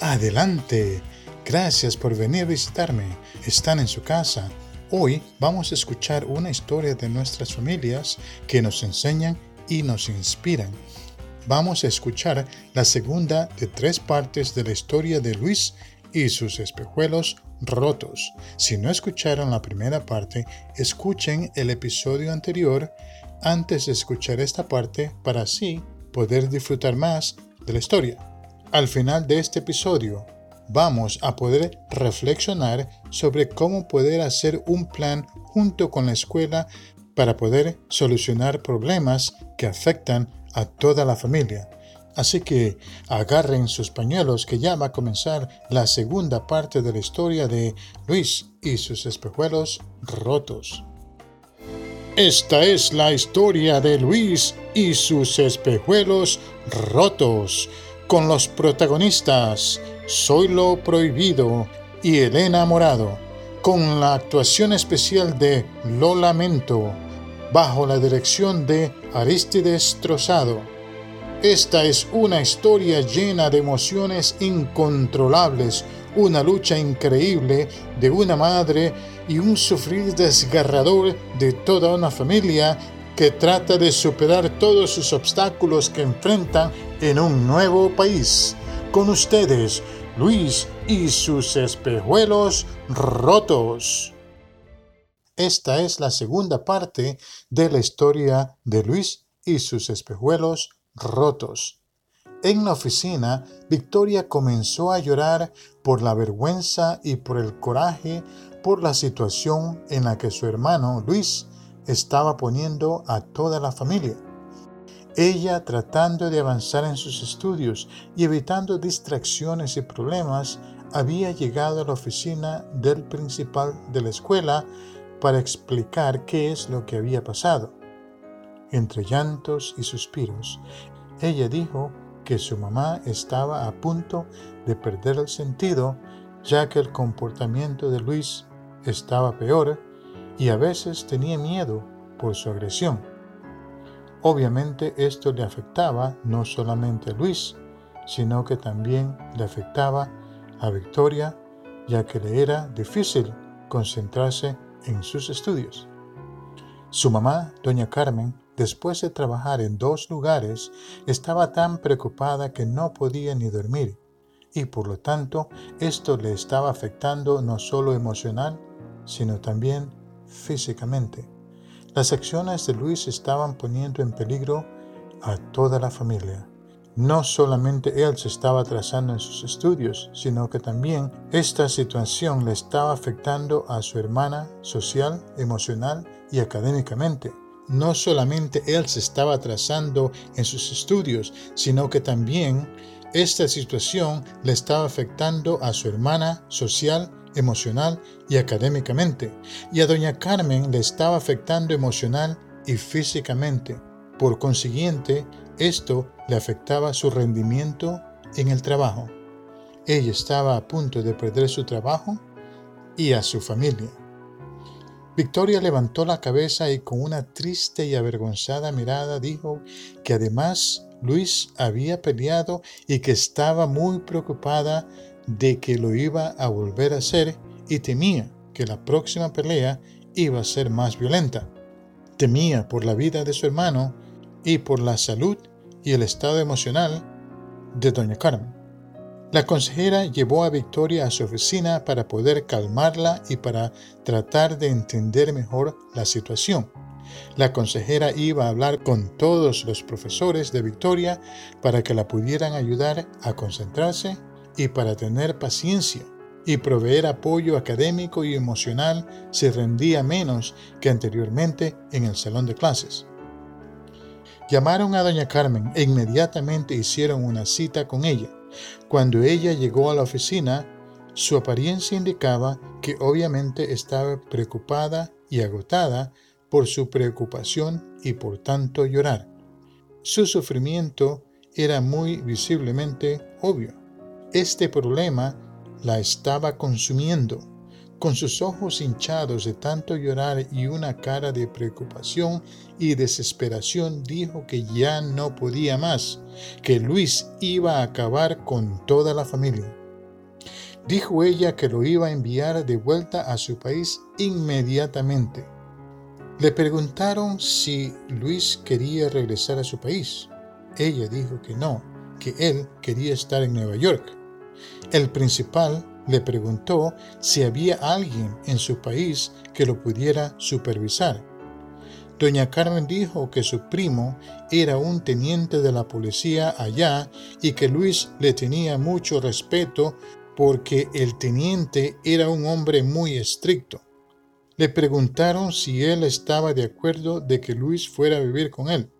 Adelante. Gracias por venir a visitarme. Están en su casa. Hoy vamos a escuchar una historia de nuestras familias que nos enseñan y nos inspiran. Vamos a escuchar la segunda de tres partes de la historia de Luis y sus espejuelos rotos. Si no escucharon la primera parte, escuchen el episodio anterior antes de escuchar esta parte para así poder disfrutar más de la historia. Al final de este episodio, vamos a poder reflexionar sobre cómo poder hacer un plan junto con la escuela para poder solucionar problemas que afectan a toda la familia. Así que agarren sus pañuelos que ya va a comenzar la segunda parte de la historia de Luis y sus espejuelos rotos. Esta es la historia de Luis y sus espejuelos rotos con los protagonistas Soy lo Prohibido y Elena Morado, con la actuación especial de Lo Lamento, bajo la dirección de Aristides Trozado. Esta es una historia llena de emociones incontrolables, una lucha increíble de una madre y un sufrir desgarrador de toda una familia que trata de superar todos sus obstáculos que enfrentan en un nuevo país. Con ustedes, Luis y sus espejuelos rotos. Esta es la segunda parte de la historia de Luis y sus espejuelos rotos. En la oficina, Victoria comenzó a llorar por la vergüenza y por el coraje por la situación en la que su hermano Luis estaba poniendo a toda la familia. Ella, tratando de avanzar en sus estudios y evitando distracciones y problemas, había llegado a la oficina del principal de la escuela para explicar qué es lo que había pasado. Entre llantos y suspiros, ella dijo que su mamá estaba a punto de perder el sentido, ya que el comportamiento de Luis estaba peor y a veces tenía miedo por su agresión. Obviamente esto le afectaba no solamente a Luis, sino que también le afectaba a Victoria, ya que le era difícil concentrarse en sus estudios. Su mamá, doña Carmen, después de trabajar en dos lugares, estaba tan preocupada que no podía ni dormir, y por lo tanto esto le estaba afectando no solo emocional, sino también físicamente. Las acciones de Luis estaban poniendo en peligro a toda la familia. No solamente él se estaba atrasando en sus estudios, sino que también esta situación le estaba afectando a su hermana social, emocional y académicamente. No solamente él se estaba atrasando en sus estudios, sino que también esta situación le estaba afectando a su hermana social, emocional y académicamente, y a doña Carmen le estaba afectando emocional y físicamente. Por consiguiente, esto le afectaba su rendimiento en el trabajo. Ella estaba a punto de perder su trabajo y a su familia. Victoria levantó la cabeza y con una triste y avergonzada mirada dijo que además Luis había peleado y que estaba muy preocupada de que lo iba a volver a hacer y temía que la próxima pelea iba a ser más violenta. Temía por la vida de su hermano y por la salud y el estado emocional de doña Carmen. La consejera llevó a Victoria a su oficina para poder calmarla y para tratar de entender mejor la situación. La consejera iba a hablar con todos los profesores de Victoria para que la pudieran ayudar a concentrarse y para tener paciencia y proveer apoyo académico y emocional se rendía menos que anteriormente en el salón de clases. Llamaron a doña Carmen e inmediatamente hicieron una cita con ella. Cuando ella llegó a la oficina, su apariencia indicaba que obviamente estaba preocupada y agotada por su preocupación y por tanto llorar. Su sufrimiento era muy visiblemente obvio. Este problema la estaba consumiendo. Con sus ojos hinchados de tanto llorar y una cara de preocupación y desesperación, dijo que ya no podía más, que Luis iba a acabar con toda la familia. Dijo ella que lo iba a enviar de vuelta a su país inmediatamente. Le preguntaron si Luis quería regresar a su país. Ella dijo que no, que él quería estar en Nueva York. El principal le preguntó si había alguien en su país que lo pudiera supervisar. Doña Carmen dijo que su primo era un teniente de la policía allá y que Luis le tenía mucho respeto porque el teniente era un hombre muy estricto. Le preguntaron si él estaba de acuerdo de que Luis fuera a vivir con él.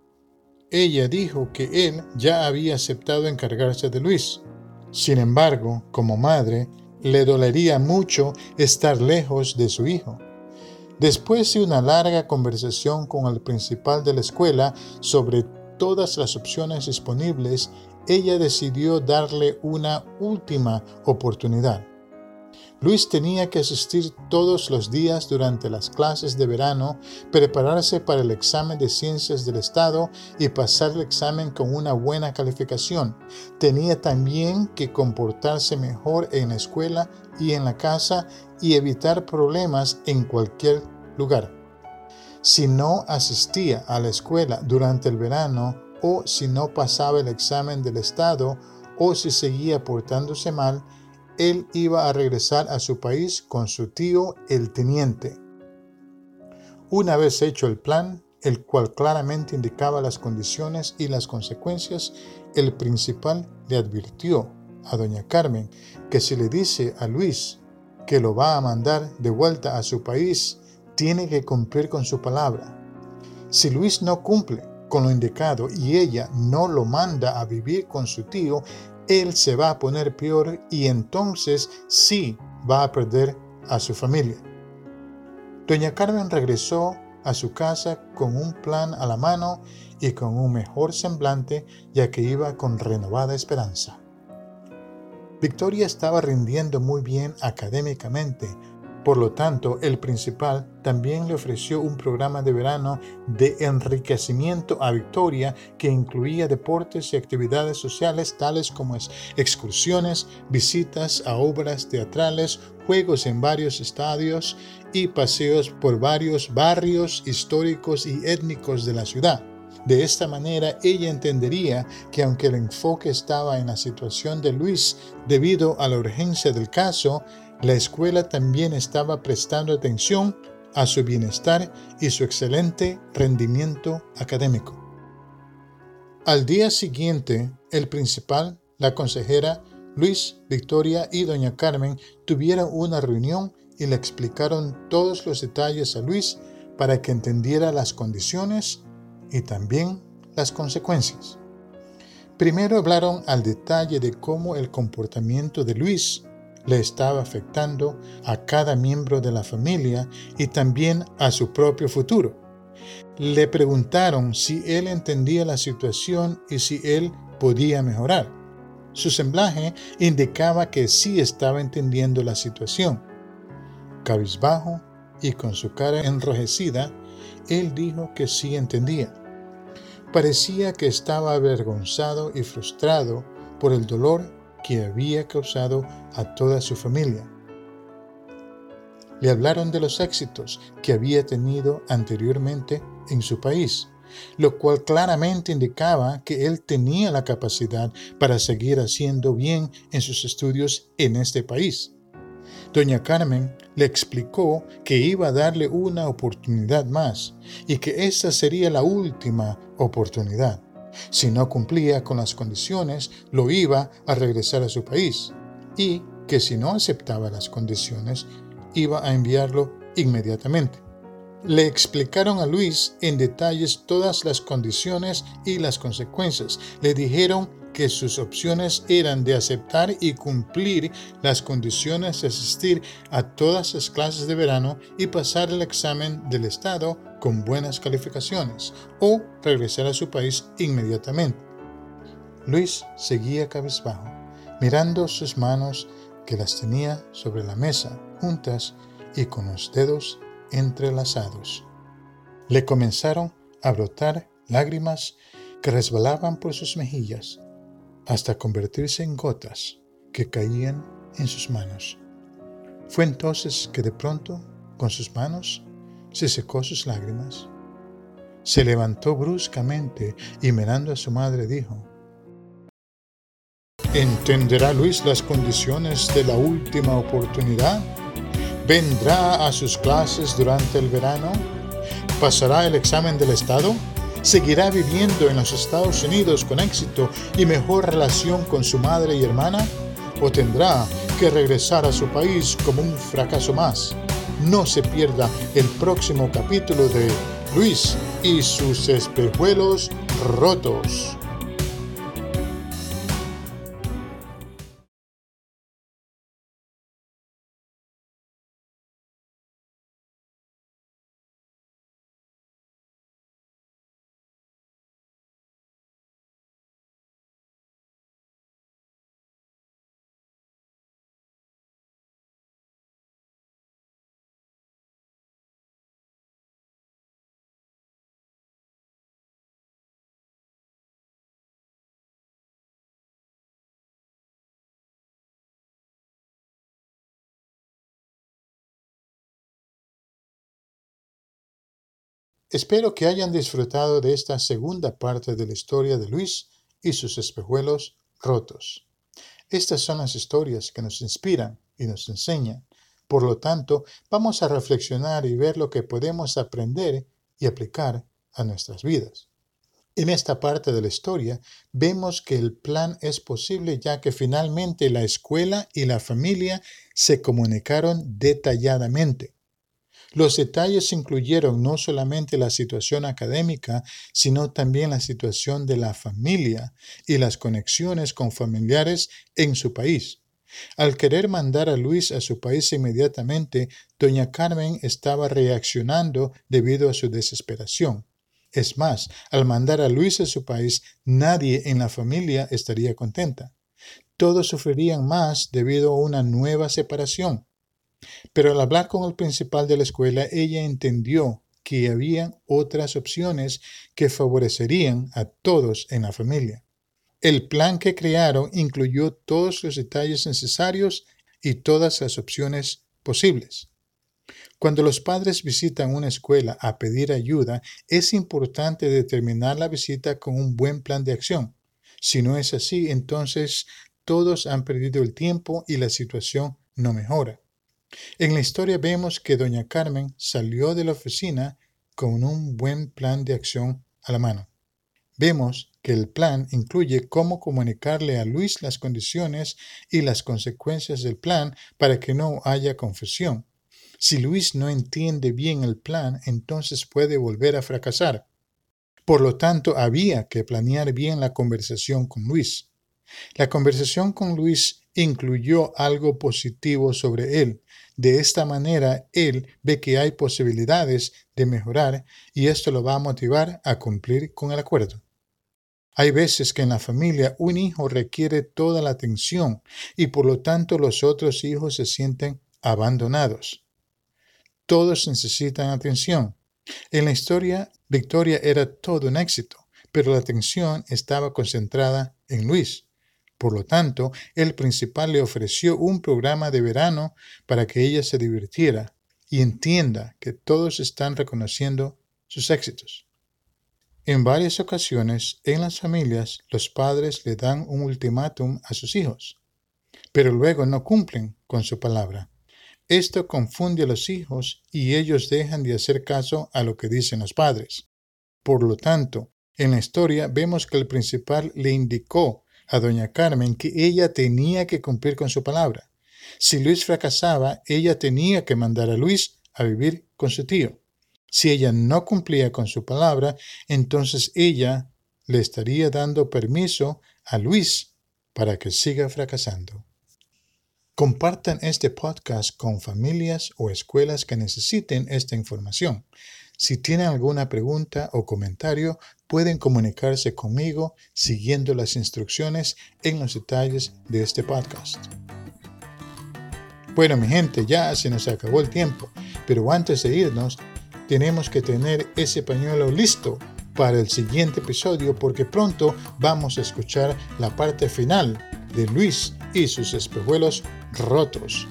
Ella dijo que él ya había aceptado encargarse de Luis. Sin embargo, como madre, le dolería mucho estar lejos de su hijo. Después de una larga conversación con el principal de la escuela sobre todas las opciones disponibles, ella decidió darle una última oportunidad. Luis tenía que asistir todos los días durante las clases de verano, prepararse para el examen de ciencias del Estado y pasar el examen con una buena calificación. Tenía también que comportarse mejor en la escuela y en la casa y evitar problemas en cualquier lugar. Si no asistía a la escuela durante el verano o si no pasaba el examen del Estado o si seguía portándose mal, él iba a regresar a su país con su tío el teniente. Una vez hecho el plan, el cual claramente indicaba las condiciones y las consecuencias, el principal le advirtió a doña Carmen que si le dice a Luis que lo va a mandar de vuelta a su país, tiene que cumplir con su palabra. Si Luis no cumple con lo indicado y ella no lo manda a vivir con su tío, él se va a poner peor y entonces sí va a perder a su familia. Doña Carmen regresó a su casa con un plan a la mano y con un mejor semblante ya que iba con renovada esperanza. Victoria estaba rindiendo muy bien académicamente, por lo tanto, el principal también le ofreció un programa de verano de enriquecimiento a Victoria que incluía deportes y actividades sociales tales como excursiones, visitas a obras teatrales, juegos en varios estadios y paseos por varios barrios históricos y étnicos de la ciudad. De esta manera ella entendería que aunque el enfoque estaba en la situación de Luis debido a la urgencia del caso, la escuela también estaba prestando atención a su bienestar y su excelente rendimiento académico. Al día siguiente, el principal, la consejera, Luis, Victoria y doña Carmen tuvieron una reunión y le explicaron todos los detalles a Luis para que entendiera las condiciones y también las consecuencias. Primero hablaron al detalle de cómo el comportamiento de Luis le estaba afectando a cada miembro de la familia y también a su propio futuro. Le preguntaron si él entendía la situación y si él podía mejorar. Su semblaje indicaba que sí estaba entendiendo la situación. Cabizbajo y con su cara enrojecida, él dijo que sí entendía. Parecía que estaba avergonzado y frustrado por el dolor que había causado a toda su familia. Le hablaron de los éxitos que había tenido anteriormente en su país, lo cual claramente indicaba que él tenía la capacidad para seguir haciendo bien en sus estudios en este país. Doña Carmen le explicó que iba a darle una oportunidad más y que esta sería la última oportunidad. Si no cumplía con las condiciones, lo iba a regresar a su país y que si no aceptaba las condiciones, iba a enviarlo inmediatamente. Le explicaron a Luis en detalles todas las condiciones y las consecuencias. Le dijeron que sus opciones eran de aceptar y cumplir las condiciones de asistir a todas las clases de verano y pasar el examen del Estado con buenas calificaciones o regresar a su país inmediatamente. Luis seguía cabizbajo, mirando sus manos que las tenía sobre la mesa, juntas y con los dedos entrelazados. Le comenzaron a brotar lágrimas que resbalaban por sus mejillas hasta convertirse en gotas que caían en sus manos. Fue entonces que de pronto, con sus manos, se secó sus lágrimas. Se levantó bruscamente y mirando a su madre dijo, ¿Entenderá Luis las condiciones de la última oportunidad? ¿Vendrá a sus clases durante el verano? ¿Pasará el examen del Estado? ¿Seguirá viviendo en los Estados Unidos con éxito y mejor relación con su madre y hermana? ¿O tendrá que regresar a su país como un fracaso más? No se pierda el próximo capítulo de Luis y sus espejuelos rotos. Espero que hayan disfrutado de esta segunda parte de la historia de Luis y sus espejuelos rotos. Estas son las historias que nos inspiran y nos enseñan. Por lo tanto, vamos a reflexionar y ver lo que podemos aprender y aplicar a nuestras vidas. En esta parte de la historia vemos que el plan es posible ya que finalmente la escuela y la familia se comunicaron detalladamente. Los detalles incluyeron no solamente la situación académica, sino también la situación de la familia y las conexiones con familiares en su país. Al querer mandar a Luis a su país inmediatamente, doña Carmen estaba reaccionando debido a su desesperación. Es más, al mandar a Luis a su país, nadie en la familia estaría contenta. Todos sufrirían más debido a una nueva separación. Pero al hablar con el principal de la escuela, ella entendió que había otras opciones que favorecerían a todos en la familia. El plan que crearon incluyó todos los detalles necesarios y todas las opciones posibles. Cuando los padres visitan una escuela a pedir ayuda, es importante determinar la visita con un buen plan de acción. Si no es así, entonces todos han perdido el tiempo y la situación no mejora. En la historia vemos que doña Carmen salió de la oficina con un buen plan de acción a la mano. Vemos que el plan incluye cómo comunicarle a Luis las condiciones y las consecuencias del plan para que no haya confusión. Si Luis no entiende bien el plan, entonces puede volver a fracasar. Por lo tanto, había que planear bien la conversación con Luis. La conversación con Luis incluyó algo positivo sobre él. De esta manera, él ve que hay posibilidades de mejorar y esto lo va a motivar a cumplir con el acuerdo. Hay veces que en la familia un hijo requiere toda la atención y por lo tanto los otros hijos se sienten abandonados. Todos necesitan atención. En la historia, Victoria era todo un éxito, pero la atención estaba concentrada en Luis. Por lo tanto, el principal le ofreció un programa de verano para que ella se divirtiera y entienda que todos están reconociendo sus éxitos. En varias ocasiones, en las familias, los padres le dan un ultimátum a sus hijos, pero luego no cumplen con su palabra. Esto confunde a los hijos y ellos dejan de hacer caso a lo que dicen los padres. Por lo tanto, en la historia vemos que el principal le indicó a doña Carmen que ella tenía que cumplir con su palabra. Si Luis fracasaba, ella tenía que mandar a Luis a vivir con su tío. Si ella no cumplía con su palabra, entonces ella le estaría dando permiso a Luis para que siga fracasando. Compartan este podcast con familias o escuelas que necesiten esta información. Si tienen alguna pregunta o comentario, pueden comunicarse conmigo siguiendo las instrucciones en los detalles de este podcast. Bueno, mi gente, ya se nos acabó el tiempo, pero antes de irnos, tenemos que tener ese pañuelo listo para el siguiente episodio porque pronto vamos a escuchar la parte final de Luis y sus espejuelos rotos.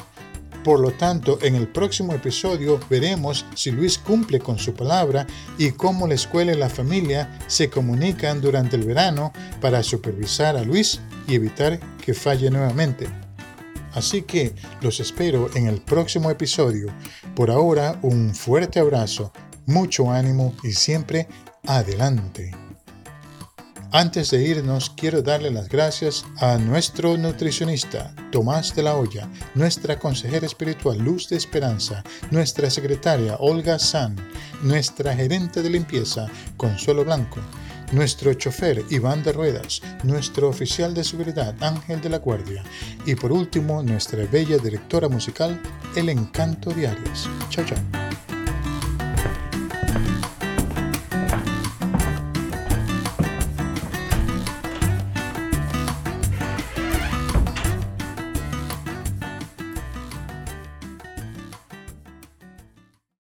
Por lo tanto, en el próximo episodio veremos si Luis cumple con su palabra y cómo la escuela y la familia se comunican durante el verano para supervisar a Luis y evitar que falle nuevamente. Así que los espero en el próximo episodio. Por ahora, un fuerte abrazo, mucho ánimo y siempre adelante. Antes de irnos, quiero darle las gracias a nuestro nutricionista, Tomás de la Hoya, nuestra consejera espiritual, Luz de Esperanza, nuestra secretaria, Olga San, nuestra gerente de limpieza, Consuelo Blanco, nuestro chofer Iván de Ruedas, nuestro oficial de seguridad Ángel de la Guardia y por último nuestra bella directora musical El Encanto Diarias. Chao, chao.